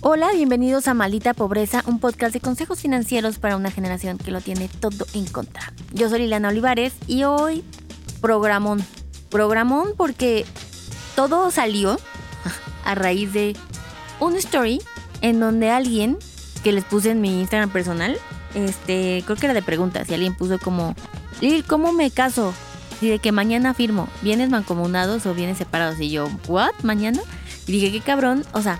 Hola, bienvenidos a Maldita Pobreza, un podcast de consejos financieros para una generación que lo tiene todo en contra. Yo soy Liliana Olivares y hoy programón. Programón porque todo salió a raíz de una story en donde alguien que les puse en mi Instagram personal, este, creo que era de preguntas, y alguien puso como, Lil, ¿cómo me caso? Y de que mañana firmo, ¿vienes mancomunados o vienes separados? Y yo, ¿what? ¿Mañana? Y dije, qué cabrón, o sea,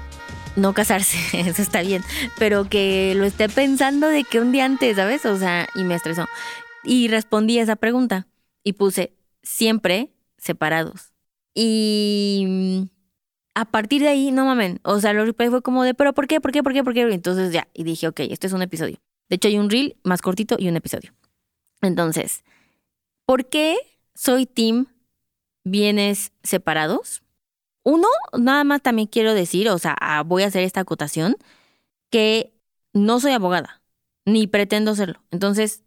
no casarse, eso está bien, pero que lo esté pensando de que un día antes, ¿sabes? O sea, y me estresó. Y respondí a esa pregunta y puse, siempre separados. Y a partir de ahí, no mamen, o sea, lo fue como de, pero ¿por qué? ¿Por qué? ¿Por qué? ¿Por qué? Entonces ya, y dije, ok, este es un episodio. De hecho, hay un reel más cortito y un episodio. Entonces, ¿por qué soy team bienes separados? Uno, nada más también quiero decir, o sea, ah, voy a hacer esta acotación, que no soy abogada, ni pretendo serlo. Entonces,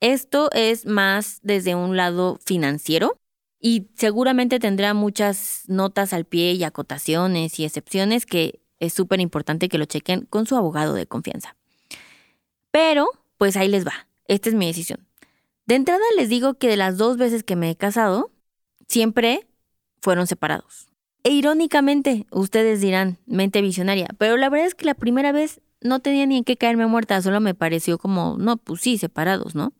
esto es más desde un lado financiero y seguramente tendrá muchas notas al pie y acotaciones y excepciones que es súper importante que lo chequen con su abogado de confianza. Pero, pues ahí les va. Esta es mi decisión. De entrada les digo que de las dos veces que me he casado, siempre fueron separados. E irónicamente, ustedes dirán, mente visionaria, pero la verdad es que la primera vez no tenía ni en qué caerme muerta, solo me pareció como, no, pues sí, separados, ¿no?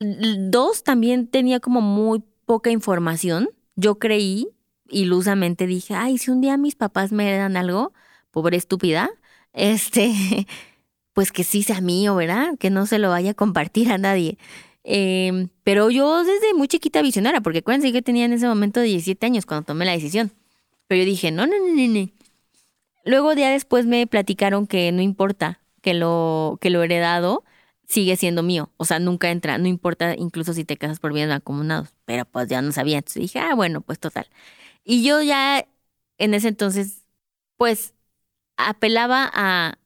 Dos, también tenía como muy poca información. Yo creí, ilusamente dije, ay, si un día mis papás me heredan algo, pobre estúpida, este, pues que sí sea mío, ¿verdad? Que no se lo vaya a compartir a nadie. Em, pero yo desde muy chiquita visionaria, porque acuérdense que tenía en ese momento 17 años cuando tomé la decisión. Pero yo dije, no, no, no, no, no. Luego ya después me platicaron que no importa que lo, que lo heredado sigue siendo mío. O sea, nunca entra, no importa incluso si te casas por bienes mancomunados. Pero pues ya no sabía. Entonces dije, ah, bueno, pues total. Y yo ya en ese entonces, pues apelaba a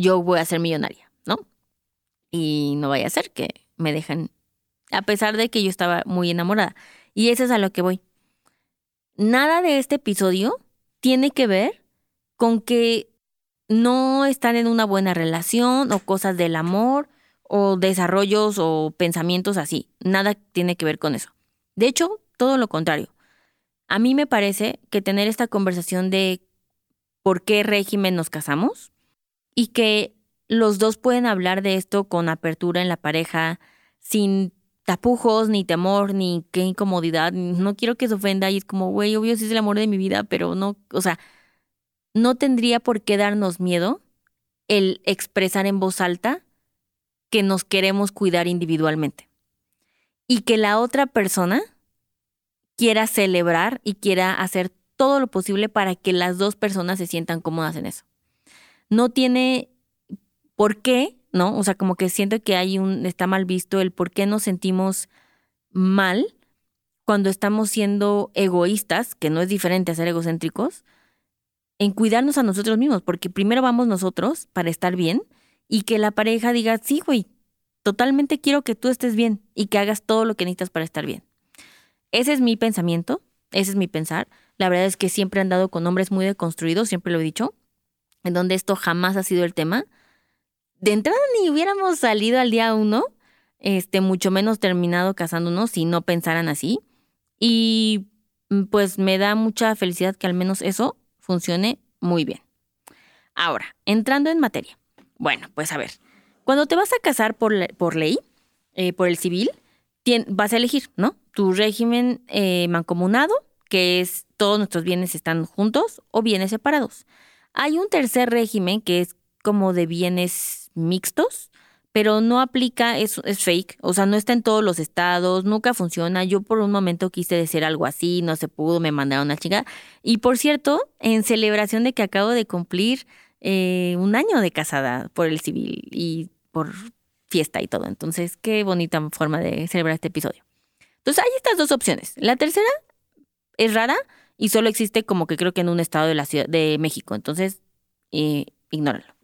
yo voy a ser millonaria, ¿no? Y no vaya a ser que me dejan, a pesar de que yo estaba muy enamorada. Y eso es a lo que voy. Nada de este episodio tiene que ver con que no están en una buena relación o cosas del amor o desarrollos o pensamientos así. Nada tiene que ver con eso. De hecho, todo lo contrario. A mí me parece que tener esta conversación de por qué régimen nos casamos y que los dos pueden hablar de esto con apertura en la pareja, sin tapujos, ni temor, ni qué incomodidad. No quiero que se ofenda y es como, güey, obvio sí es el amor de mi vida, pero no, o sea, no tendría por qué darnos miedo el expresar en voz alta que nos queremos cuidar individualmente. Y que la otra persona quiera celebrar y quiera hacer todo lo posible para que las dos personas se sientan cómodas en eso. No tiene por qué ¿no? O sea, como que siento que hay un, está mal visto el por qué nos sentimos mal cuando estamos siendo egoístas, que no es diferente a ser egocéntricos, en cuidarnos a nosotros mismos, porque primero vamos nosotros para estar bien y que la pareja diga, sí, güey, totalmente quiero que tú estés bien y que hagas todo lo que necesitas para estar bien. Ese es mi pensamiento, ese es mi pensar. La verdad es que siempre he andado con hombres muy deconstruidos, siempre lo he dicho, en donde esto jamás ha sido el tema de entrada ni hubiéramos salido al día uno, este, mucho menos terminado casándonos si no pensaran así. Y mm, pues me da mucha felicidad que al menos eso funcione muy bien. Ahora, entrando en materia. Bueno, pues a ver, cuando te vas a casar por, por ley, eh, por el civil, vas a elegir, ¿no? Tu régimen eh, mancomunado, que es todos nuestros bienes están juntos o bienes separados. Hay un tercer régimen que es como de bienes mixtos, pero no aplica, es, fake, o sea, no está en todos los estados, nunca funciona. Yo por un momento quise decir algo así, no se pudo, me mandaron a chica. Y por cierto, en celebración de que acabo de cumplir eh, un año de casada por el civil y por fiesta y todo. Entonces, qué bonita forma de celebrar este episodio. Entonces, hay estas dos opciones. La tercera es rara y solo existe como que creo que en un estado de la ciudad de México. Entonces, eh, ignóralo.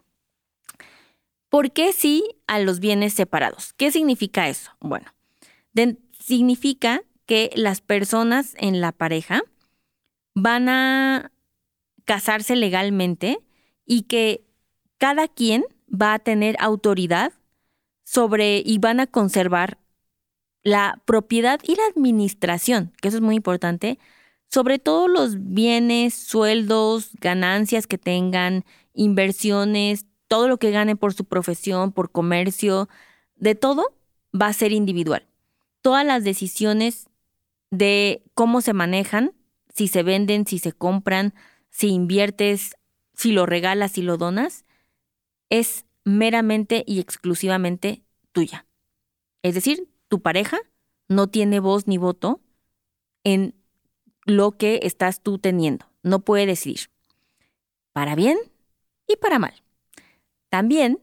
¿Por qué sí a los bienes separados? ¿Qué significa eso? Bueno, significa que las personas en la pareja van a casarse legalmente y que cada quien va a tener autoridad sobre y van a conservar la propiedad y la administración, que eso es muy importante, sobre todos los bienes, sueldos, ganancias que tengan, inversiones, todo lo que gane por su profesión, por comercio, de todo va a ser individual. Todas las decisiones de cómo se manejan, si se venden, si se compran, si inviertes, si lo regalas, si lo donas, es meramente y exclusivamente tuya. Es decir, tu pareja no tiene voz ni voto en lo que estás tú teniendo. No puede decidir. Para bien y para mal. También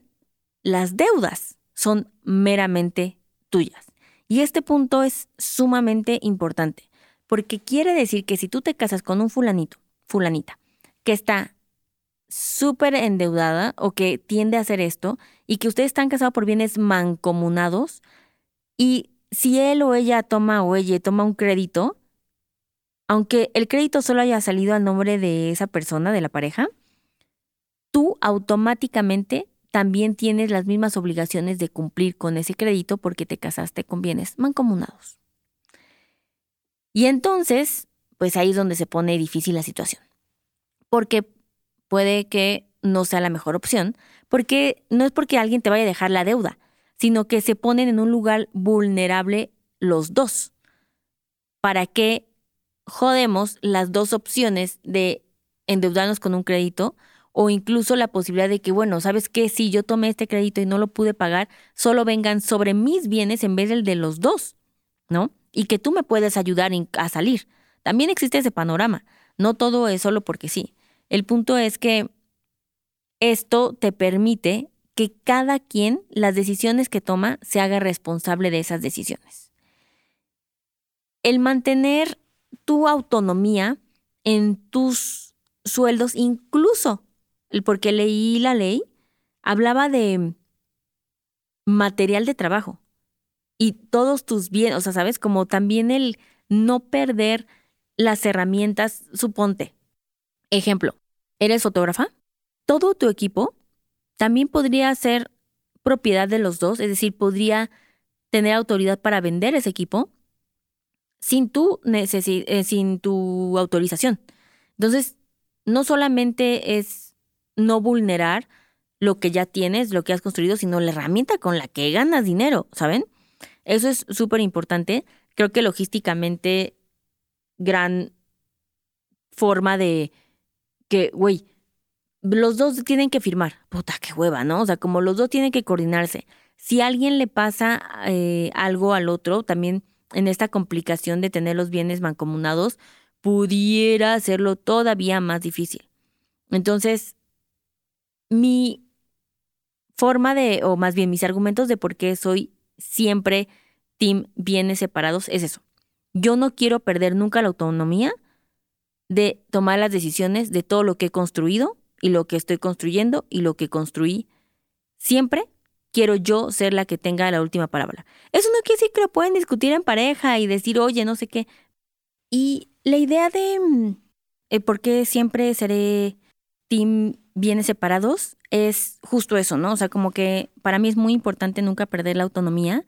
las deudas son meramente tuyas. Y este punto es sumamente importante, porque quiere decir que si tú te casas con un fulanito, fulanita, que está súper endeudada o que tiende a hacer esto, y que ustedes están casados por bienes mancomunados, y si él o ella toma o ella toma un crédito, aunque el crédito solo haya salido al nombre de esa persona, de la pareja, tú automáticamente también tienes las mismas obligaciones de cumplir con ese crédito porque te casaste con bienes mancomunados. Y entonces, pues ahí es donde se pone difícil la situación. Porque puede que no sea la mejor opción, porque no es porque alguien te vaya a dejar la deuda, sino que se ponen en un lugar vulnerable los dos. ¿Para qué jodemos las dos opciones de endeudarnos con un crédito o incluso la posibilidad de que, bueno, ¿sabes qué? Si yo tomé este crédito y no lo pude pagar, solo vengan sobre mis bienes en vez del de los dos, ¿no? Y que tú me puedes ayudar a salir. También existe ese panorama. No todo es solo porque sí. El punto es que esto te permite que cada quien, las decisiones que toma, se haga responsable de esas decisiones. El mantener tu autonomía en tus sueldos, incluso porque leí la ley, hablaba de material de trabajo y todos tus bienes, o sea, sabes, como también el no perder las herramientas, suponte. Ejemplo, ¿eres fotógrafa? Todo tu equipo también podría ser propiedad de los dos, es decir, podría tener autoridad para vender ese equipo sin tu, eh, sin tu autorización. Entonces, no solamente es no vulnerar lo que ya tienes, lo que has construido, sino la herramienta con la que ganas dinero, ¿saben? Eso es súper importante. Creo que logísticamente, gran forma de que, güey, los dos tienen que firmar. Puta, qué hueva, ¿no? O sea, como los dos tienen que coordinarse. Si alguien le pasa eh, algo al otro, también en esta complicación de tener los bienes mancomunados, pudiera hacerlo todavía más difícil. Entonces, mi forma de, o más bien mis argumentos de por qué soy siempre team bienes separados es eso. Yo no quiero perder nunca la autonomía de tomar las decisiones de todo lo que he construido y lo que estoy construyendo y lo que construí. Siempre quiero yo ser la que tenga la última palabra. Eso no quiere decir que lo pueden discutir en pareja y decir, oye, no sé qué. Y la idea de mm, por qué siempre seré team bienes separados es justo eso, ¿no? O sea, como que para mí es muy importante nunca perder la autonomía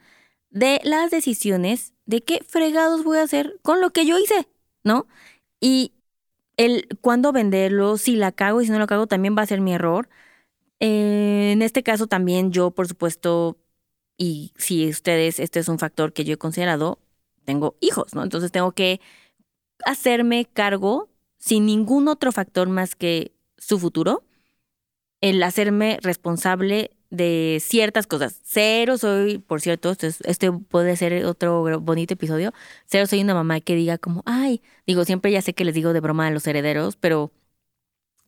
de las decisiones de qué fregados voy a hacer con lo que yo hice, ¿no? Y el cuándo venderlo, si la cago y si no lo cago también va a ser mi error. Eh, en este caso también yo, por supuesto, y si ustedes, este es un factor que yo he considerado, tengo hijos, ¿no? Entonces tengo que hacerme cargo sin ningún otro factor más que su futuro el hacerme responsable de ciertas cosas. Cero soy, por cierto, este, este, puede ser otro bonito episodio, cero soy una mamá que diga como, ay, digo, siempre ya sé que les digo de broma a los herederos, pero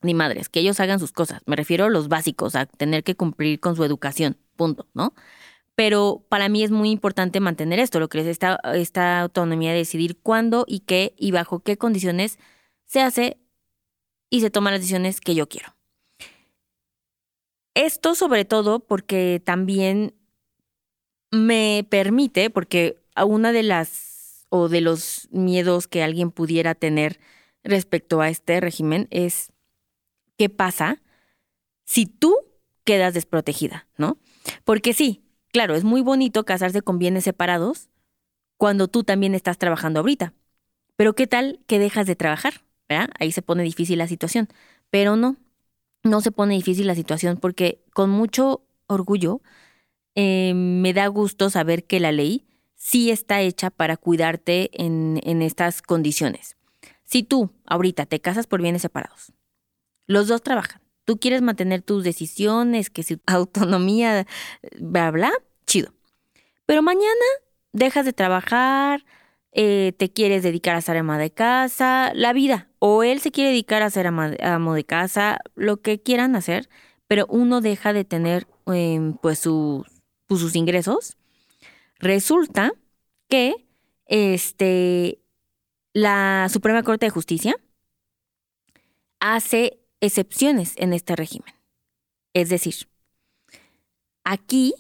ni madres, que ellos hagan sus cosas. Me refiero a los básicos, a tener que cumplir con su educación, punto, ¿no? Pero para mí es muy importante mantener esto, lo que es esta, esta autonomía de decidir cuándo y qué y bajo qué condiciones se hace y se toman las decisiones que yo quiero. Esto sobre todo porque también me permite, porque una de las o de los miedos que alguien pudiera tener respecto a este régimen es qué pasa si tú quedas desprotegida, ¿no? Porque sí, claro, es muy bonito casarse con bienes separados cuando tú también estás trabajando ahorita. Pero ¿qué tal que dejas de trabajar? Ahí se pone difícil la situación. Pero no, no se pone difícil la situación porque con mucho orgullo eh, me da gusto saber que la ley sí está hecha para cuidarte en, en estas condiciones. Si tú ahorita te casas por bienes separados, los dos trabajan, tú quieres mantener tus decisiones, que su autonomía, bla, bla, chido. Pero mañana dejas de trabajar, eh, te quieres dedicar a ser ama de casa, la vida, o él se quiere dedicar a ser amo de casa, lo que quieran hacer, pero uno deja de tener em, pues, pues, sus ingresos. Resulta que este, la Suprema Corte de Justicia hace excepciones en este régimen. Es decir, aquí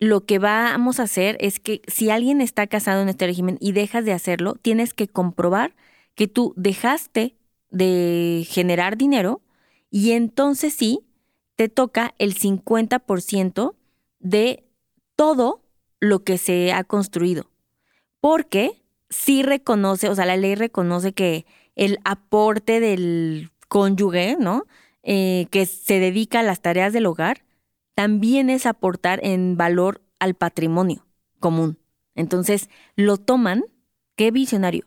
lo que vamos a hacer es que si alguien está casado en este régimen y dejas de hacerlo, tienes que comprobar que tú dejaste de generar dinero y entonces sí te toca el 50% de todo lo que se ha construido. Porque sí reconoce, o sea, la ley reconoce que el aporte del cónyuge, ¿no? Eh, que se dedica a las tareas del hogar, también es aportar en valor al patrimonio común. Entonces, lo toman, qué visionario,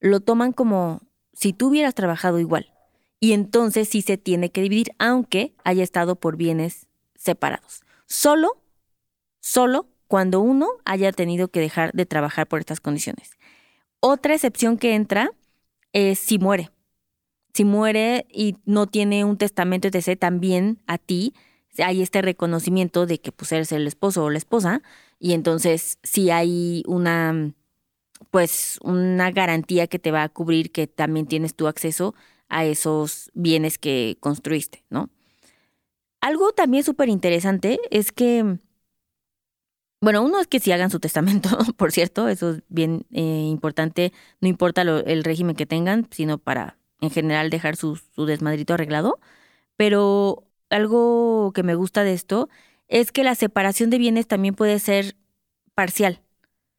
lo toman como si tú hubieras trabajado igual. Y entonces sí se tiene que dividir, aunque haya estado por bienes separados. Solo, solo cuando uno haya tenido que dejar de trabajar por estas condiciones. Otra excepción que entra es si muere. Si muere y no tiene un testamento, etc., también a ti hay este reconocimiento de que pues eres el esposo o la esposa y entonces si hay una pues una garantía que te va a cubrir que también tienes tu acceso a esos bienes que construiste, ¿no? Algo también súper interesante es que, bueno, uno es que si hagan su testamento, por cierto, eso es bien eh, importante, no importa el régimen que tengan, sino para en general dejar su, desmadrito arreglado, pero algo que me gusta de esto es que la separación de bienes también puede ser parcial.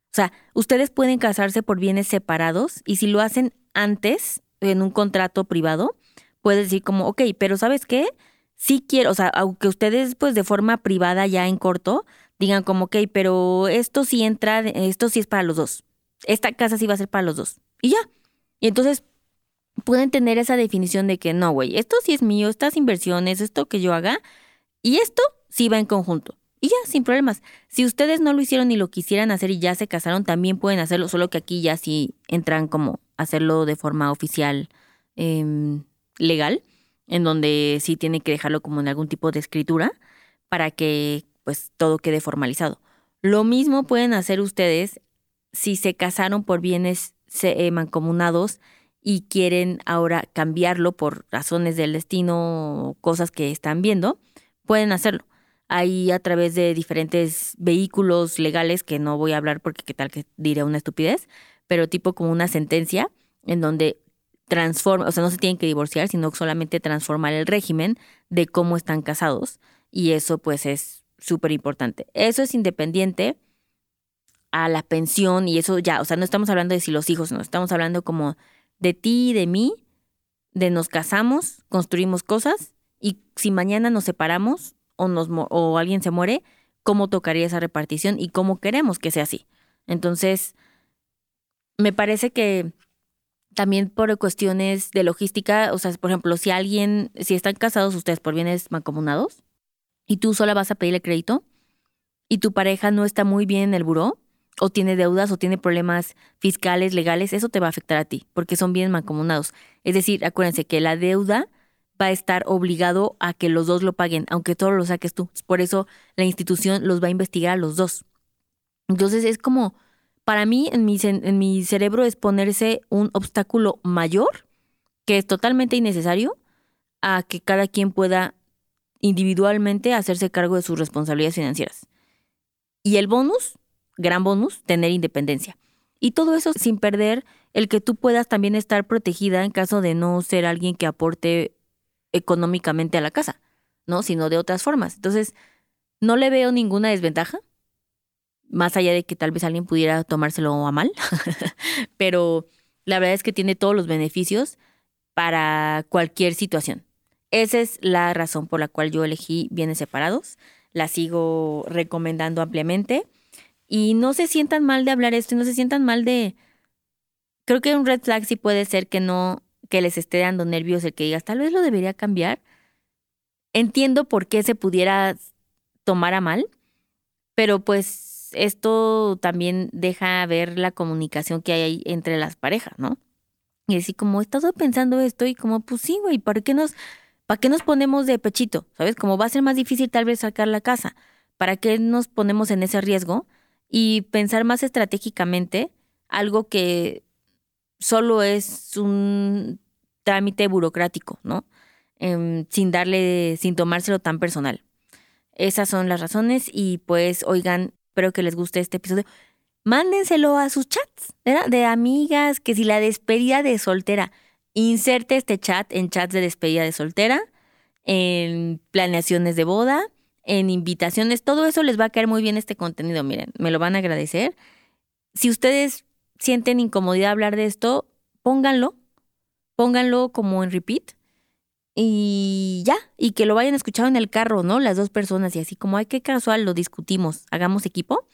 O sea, ustedes pueden casarse por bienes separados y si lo hacen antes, en un contrato privado, puedes decir como, ok, pero ¿sabes qué? Sí quiero, o sea, aunque ustedes pues de forma privada ya en corto, digan como, ok, pero esto sí entra, esto sí es para los dos. Esta casa sí va a ser para los dos. Y ya. Y entonces pueden tener esa definición de que no, güey, esto sí es mío, estas inversiones, esto que yo haga, y esto sí va en conjunto. Y ya, sin problemas. Si ustedes no lo hicieron ni lo quisieran hacer y ya se casaron, también pueden hacerlo, solo que aquí ya sí entran como hacerlo de forma oficial, em, legal, en donde sí tiene que dejarlo como en algún tipo de escritura para que pues todo quede formalizado. Lo mismo pueden hacer ustedes si se casaron por bienes eh, mancomunados y quieren ahora cambiarlo por razones del destino o cosas que están viendo, pueden hacerlo. Ahí a través de diferentes vehículos legales que no voy a hablar porque qué tal que diré una estupidez, pero tipo como una sentencia en donde transforma, o sea, no se tienen que divorciar, sino solamente transformar el régimen de cómo están casados y eso pues es súper importante. Eso es independiente a la pensión y eso ya, o sea, no estamos hablando de si los hijos, no, estamos hablando como de ti y de mí, de nos casamos, construimos cosas y si mañana nos separamos o, nos, o alguien se muere, ¿cómo tocaría esa repartición y cómo queremos que sea así? Entonces, me parece que también por cuestiones de logística, o sea, por ejemplo, si alguien, si están casados ustedes por bienes mancomunados y tú sola vas a pedirle crédito y tu pareja no está muy bien en el buró, o tiene deudas o tiene problemas fiscales, legales, eso te va a afectar a ti, porque son bienes mancomunados. Es decir, acuérdense que la deuda va a estar obligado a que los dos lo paguen, aunque todo lo saques tú. Por eso la institución los va a investigar a los dos. Entonces es como, para mí, en mi, en mi cerebro es ponerse un obstáculo mayor, que es totalmente innecesario, a que cada quien pueda individualmente hacerse cargo de sus responsabilidades financieras. Y el bonus gran bonus tener independencia. Y todo eso sin perder el que tú puedas también estar protegida en caso de no ser alguien que aporte económicamente a la casa, ¿no? Sino de otras formas. Entonces, no le veo ninguna desventaja, más allá de que tal vez alguien pudiera tomárselo a mal, pero la verdad es que tiene todos los beneficios para cualquier situación. Esa es la razón por la cual yo elegí bienes separados. La sigo recomendando ampliamente. Y no se sientan mal de hablar esto y no se sientan mal de... Creo que un red flag sí puede ser que no, que les esté dando nervios el que digas, tal vez lo debería cambiar. Entiendo por qué se pudiera tomar a mal, pero pues esto también deja ver la comunicación que hay entre las parejas, ¿no? Y así como estado pensando esto y como, pues sí, güey, ¿para qué nos ¿Para qué nos ponemos de pechito? ¿Sabes? Como va a ser más difícil tal vez sacar la casa. ¿Para qué nos ponemos en ese riesgo? Y pensar más estratégicamente algo que solo es un trámite burocrático, ¿no? Em, sin darle, sin tomárselo tan personal. Esas son las razones y pues oigan, espero que les guste este episodio. Mándenselo a sus chats, ¿verdad? De amigas, que si la despedida de soltera Inserte este chat en chats de despedida de soltera, en planeaciones de boda, en invitaciones, todo eso les va a caer muy bien este contenido, miren, me lo van a agradecer. Si ustedes sienten incomodidad hablar de esto, pónganlo, pónganlo como en repeat y ya, y que lo vayan escuchando en el carro, ¿no? Las dos personas y así como, ay, qué casual, lo discutimos, hagamos equipo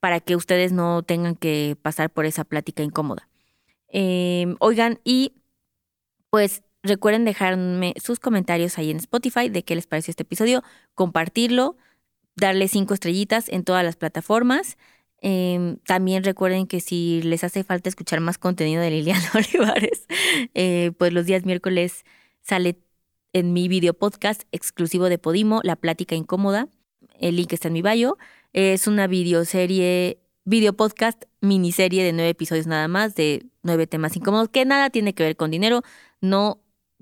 para que ustedes no tengan que pasar por esa plática incómoda. Em, oigan, y pues recuerden dejarme sus comentarios ahí en Spotify de qué les pareció este episodio, compartirlo, darle cinco estrellitas en todas las plataformas. Em, también recuerden que si les hace falta escuchar más contenido de Liliana Olivares, eh, pues los días miércoles sale en mi video podcast exclusivo de Podimo, La Plática Incómoda. El link está en mi bio. Es una videoserie, video podcast, miniserie de nueve episodios nada más, de nueve temas incómodos, que nada tiene que ver con dinero, no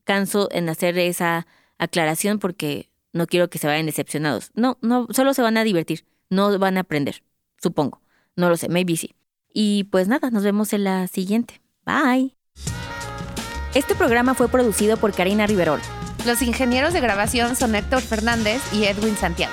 canso en hacer esa aclaración porque no quiero que se vayan decepcionados. No, no, solo se van a divertir, no van a aprender, supongo. No lo sé, maybe sí. Y pues nada, nos vemos en la siguiente. Bye. Este programa fue producido por Karina Riverol. Los ingenieros de grabación son Héctor Fernández y Edwin Santiago.